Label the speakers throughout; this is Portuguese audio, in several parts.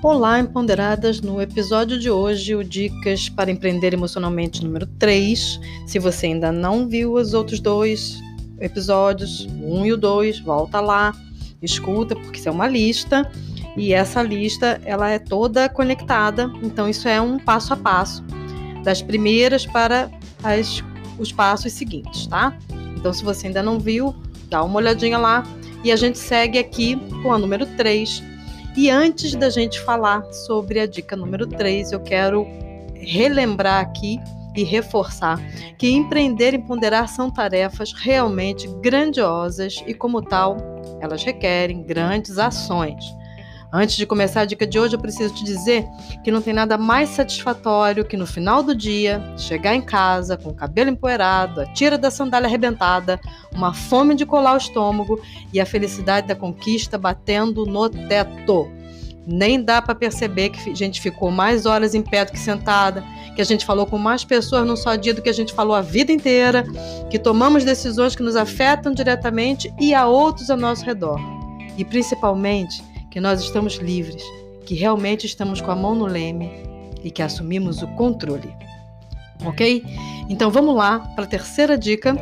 Speaker 1: Olá, empoderadas! No episódio de hoje, o Dicas para Empreender Emocionalmente número 3. Se você ainda não viu os outros dois episódios, o 1 e o 2, volta lá, escuta, porque isso é uma lista. E essa lista, ela é toda conectada, então isso é um passo a passo, das primeiras para as, os passos seguintes, tá? Então, se você ainda não viu, dá uma olhadinha lá. E a gente segue aqui com a número 3, e antes da gente falar sobre a dica número 3, eu quero relembrar aqui e reforçar que empreender e ponderar são tarefas realmente grandiosas e, como tal, elas requerem grandes ações. Antes de começar a dica de hoje, eu preciso te dizer que não tem nada mais satisfatório que no final do dia chegar em casa com o cabelo empoeirado, a tira da sandália arrebentada, uma fome de colar o estômago e a felicidade da conquista batendo no teto. Nem dá para perceber que a gente ficou mais horas em pé do que sentada, que a gente falou com mais pessoas num só dia do que a gente falou a vida inteira, que tomamos decisões que nos afetam diretamente e a outros ao nosso redor. E principalmente, que nós estamos livres, que realmente estamos com a mão no leme e que assumimos o controle. Ok? Então vamos lá para a terceira dica.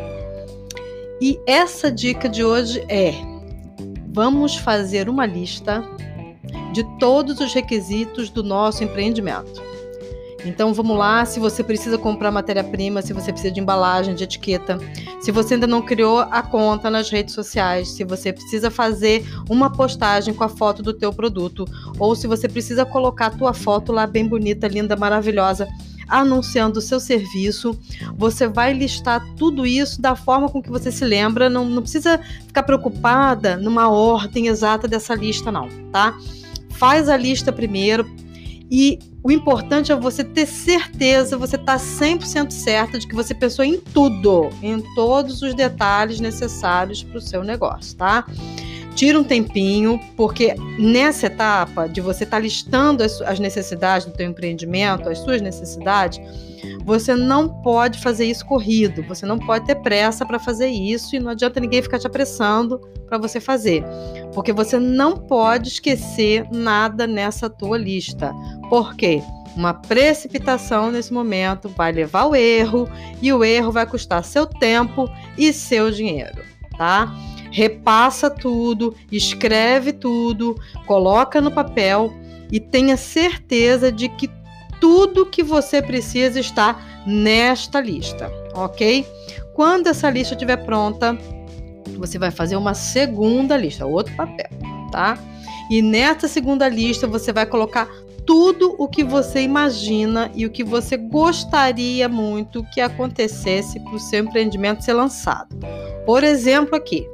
Speaker 1: E essa dica de hoje é: vamos fazer uma lista de todos os requisitos do nosso empreendimento. Então vamos lá, se você precisa comprar matéria-prima, se você precisa de embalagem, de etiqueta, se você ainda não criou a conta nas redes sociais, se você precisa fazer uma postagem com a foto do teu produto, ou se você precisa colocar a tua foto lá bem bonita, linda, maravilhosa, anunciando o seu serviço, você vai listar tudo isso da forma com que você se lembra, não, não precisa ficar preocupada numa ordem exata dessa lista não, tá? Faz a lista primeiro, e o importante é você ter certeza, você tá 100% certa de que você pensou em tudo, em todos os detalhes necessários para o seu negócio, tá? Tira um tempinho, porque nessa etapa de você estar tá listando as, as necessidades do teu empreendimento, as suas necessidades, você não pode fazer isso corrido, você não pode ter pressa para fazer isso e não adianta ninguém ficar te apressando para você fazer, porque você não pode esquecer nada nessa tua lista. Por quê? Uma precipitação nesse momento vai levar ao erro e o erro vai custar seu tempo e seu dinheiro, tá? Repassa tudo, escreve tudo, coloca no papel e tenha certeza de que tudo que você precisa está nesta lista, ok? Quando essa lista estiver pronta, você vai fazer uma segunda lista, outro papel, tá? E nessa segunda lista você vai colocar tudo o que você imagina e o que você gostaria muito que acontecesse para o seu empreendimento ser lançado. Por exemplo, aqui,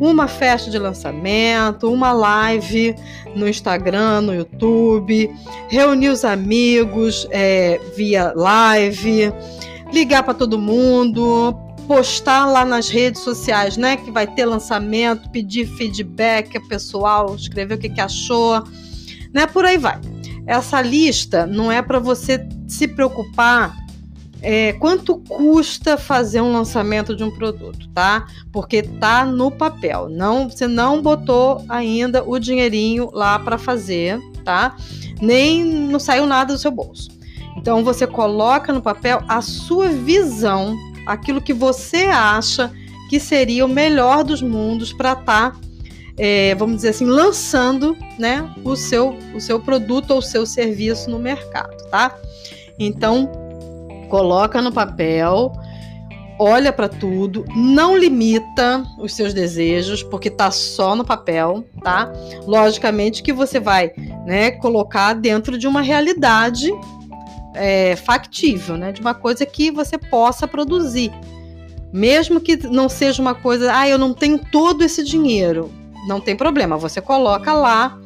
Speaker 1: uma festa de lançamento, uma live no Instagram, no YouTube, reunir os amigos é, via live, ligar para todo mundo, postar lá nas redes sociais, né? Que vai ter lançamento, pedir feedback pessoal, escrever o que, que achou, né? Por aí vai. Essa lista não é para você se preocupar é, quanto custa fazer um lançamento de um produto, tá? Porque tá no papel. Não, você não botou ainda o dinheirinho lá para fazer, tá? Nem não saiu nada do seu bolso. Então você coloca no papel a sua visão, aquilo que você acha que seria o melhor dos mundos para estar, tá, é, vamos dizer assim, lançando, né, o seu o seu produto ou o seu serviço no mercado, tá? Então coloca no papel, olha para tudo, não limita os seus desejos, porque tá só no papel, tá? Logicamente que você vai, né, colocar dentro de uma realidade é, factível, né, de uma coisa que você possa produzir, mesmo que não seja uma coisa, ah, eu não tenho todo esse dinheiro, não tem problema, você coloca lá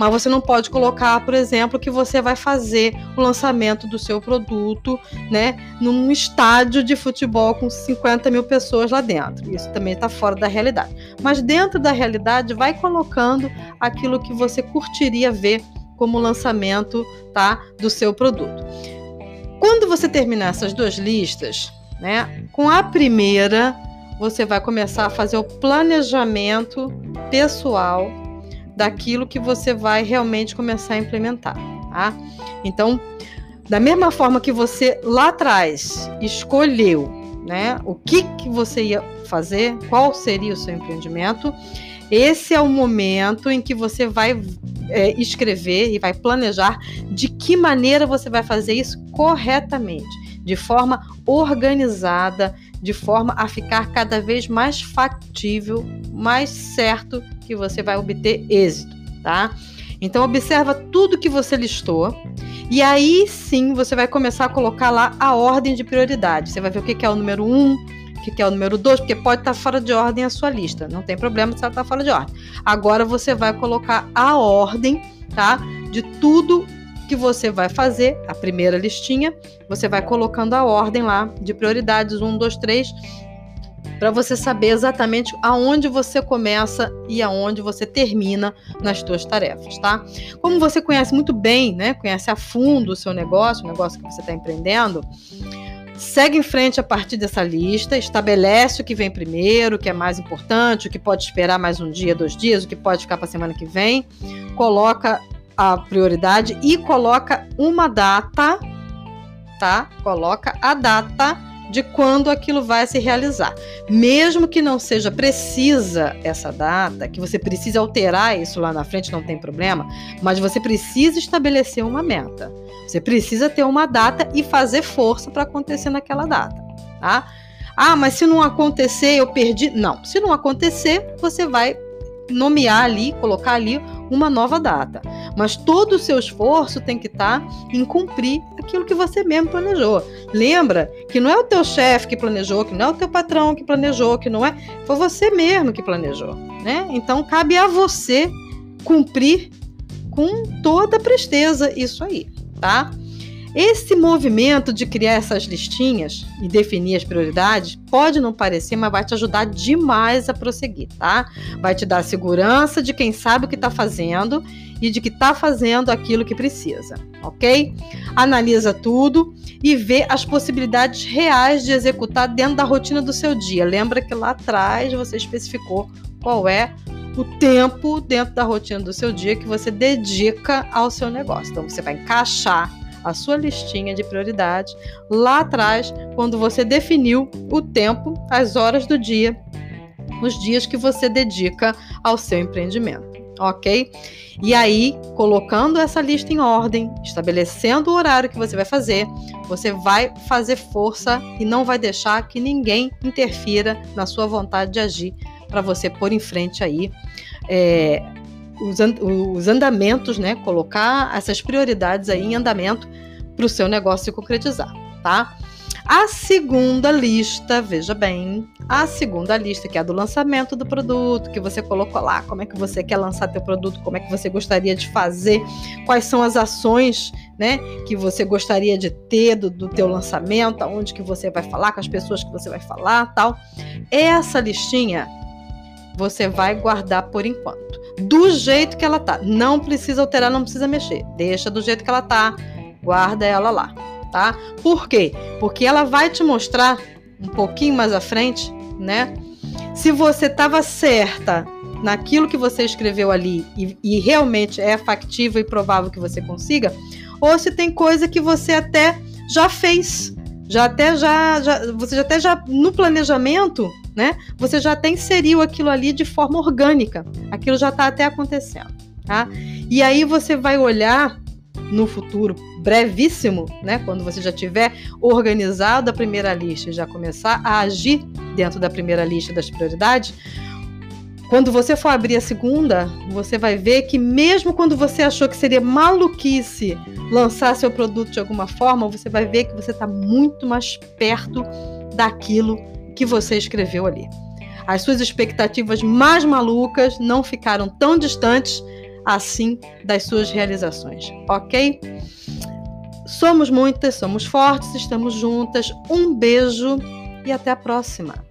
Speaker 1: mas você não pode colocar, por exemplo, que você vai fazer o lançamento do seu produto, né, num estádio de futebol com 50 mil pessoas lá dentro. Isso também está fora da realidade. Mas dentro da realidade, vai colocando aquilo que você curtiria ver como lançamento, tá, do seu produto. Quando você terminar essas duas listas, né, com a primeira você vai começar a fazer o planejamento pessoal daquilo que você vai realmente começar a implementar, tá? Então, da mesma forma que você lá atrás escolheu, né, o que que você ia fazer, qual seria o seu empreendimento, esse é o momento em que você vai é, escrever e vai planejar de que maneira você vai fazer isso corretamente, de forma organizada, de forma a ficar cada vez mais factível, mais certo que você vai obter êxito, tá? Então observa tudo que você listou e aí sim você vai começar a colocar lá a ordem de prioridade. Você vai ver o que é o número um, o que é o número 2, porque pode estar fora de ordem a sua lista. Não tem problema se ela está fora de ordem. Agora você vai colocar a ordem, tá? De tudo que você vai fazer, a primeira listinha, você vai colocando a ordem lá de prioridades, 1, 2, 3, para você saber exatamente aonde você começa e aonde você termina nas suas tarefas, tá? Como você conhece muito bem, né? Conhece a fundo o seu negócio, o negócio que você está empreendendo, segue em frente a partir dessa lista, estabelece o que vem primeiro, o que é mais importante, o que pode esperar mais um dia, dois dias, o que pode ficar para a semana que vem, coloca a prioridade e coloca uma data, tá? Coloca a data de quando aquilo vai se realizar. Mesmo que não seja precisa essa data, que você precise alterar isso lá na frente, não tem problema, mas você precisa estabelecer uma meta. Você precisa ter uma data e fazer força para acontecer naquela data, tá? Ah, mas se não acontecer, eu perdi. Não, se não acontecer, você vai nomear ali, colocar ali uma nova data. Mas todo o seu esforço tem que estar tá em cumprir aquilo que você mesmo planejou. Lembra que não é o teu chefe que planejou, que não é o teu patrão que planejou, que não é, foi você mesmo que planejou, né? Então cabe a você cumprir com toda presteza isso aí, tá? Esse movimento de criar essas listinhas e definir as prioridades pode não parecer, mas vai te ajudar demais a prosseguir, tá? Vai te dar segurança de quem sabe o que está fazendo e de que está fazendo aquilo que precisa, ok? Analisa tudo e vê as possibilidades reais de executar dentro da rotina do seu dia. Lembra que lá atrás você especificou qual é o tempo dentro da rotina do seu dia que você dedica ao seu negócio. Então você vai encaixar a sua listinha de prioridades lá atrás, quando você definiu o tempo, as horas do dia, os dias que você dedica ao seu empreendimento, ok? E aí, colocando essa lista em ordem, estabelecendo o horário que você vai fazer, você vai fazer força e não vai deixar que ninguém interfira na sua vontade de agir para você pôr em frente aí é, os, andamentos, né? Colocar essas prioridades aí em andamento para o seu negócio se concretizar, tá? A segunda lista, veja bem, a segunda lista que é a do lançamento do produto, que você colocou lá, como é que você quer lançar teu produto, como é que você gostaria de fazer, quais são as ações, né, que você gostaria de ter do, do teu lançamento, aonde que você vai falar, com as pessoas que você vai falar, tal. Essa listinha você vai guardar por enquanto do jeito que ela tá. Não precisa alterar, não precisa mexer. Deixa do jeito que ela tá. Guarda ela lá, tá? Por quê? Porque ela vai te mostrar um pouquinho mais à frente, né? Se você estava certa naquilo que você escreveu ali e, e, realmente é factível e provável que você consiga, ou se tem coisa que você até já fez, já até já, já você já até já no planejamento né? Você já até inseriu aquilo ali de forma orgânica. Aquilo já está até acontecendo, tá? E aí você vai olhar no futuro brevíssimo, né, quando você já tiver organizado a primeira lista e já começar a agir dentro da primeira lista das prioridades, quando você for abrir a segunda, você vai ver que mesmo quando você achou que seria maluquice lançar seu produto de alguma forma, você vai ver que você está muito mais perto daquilo que você escreveu ali. As suas expectativas mais malucas não ficaram tão distantes assim das suas realizações, ok? Somos muitas, somos fortes, estamos juntas. Um beijo e até a próxima!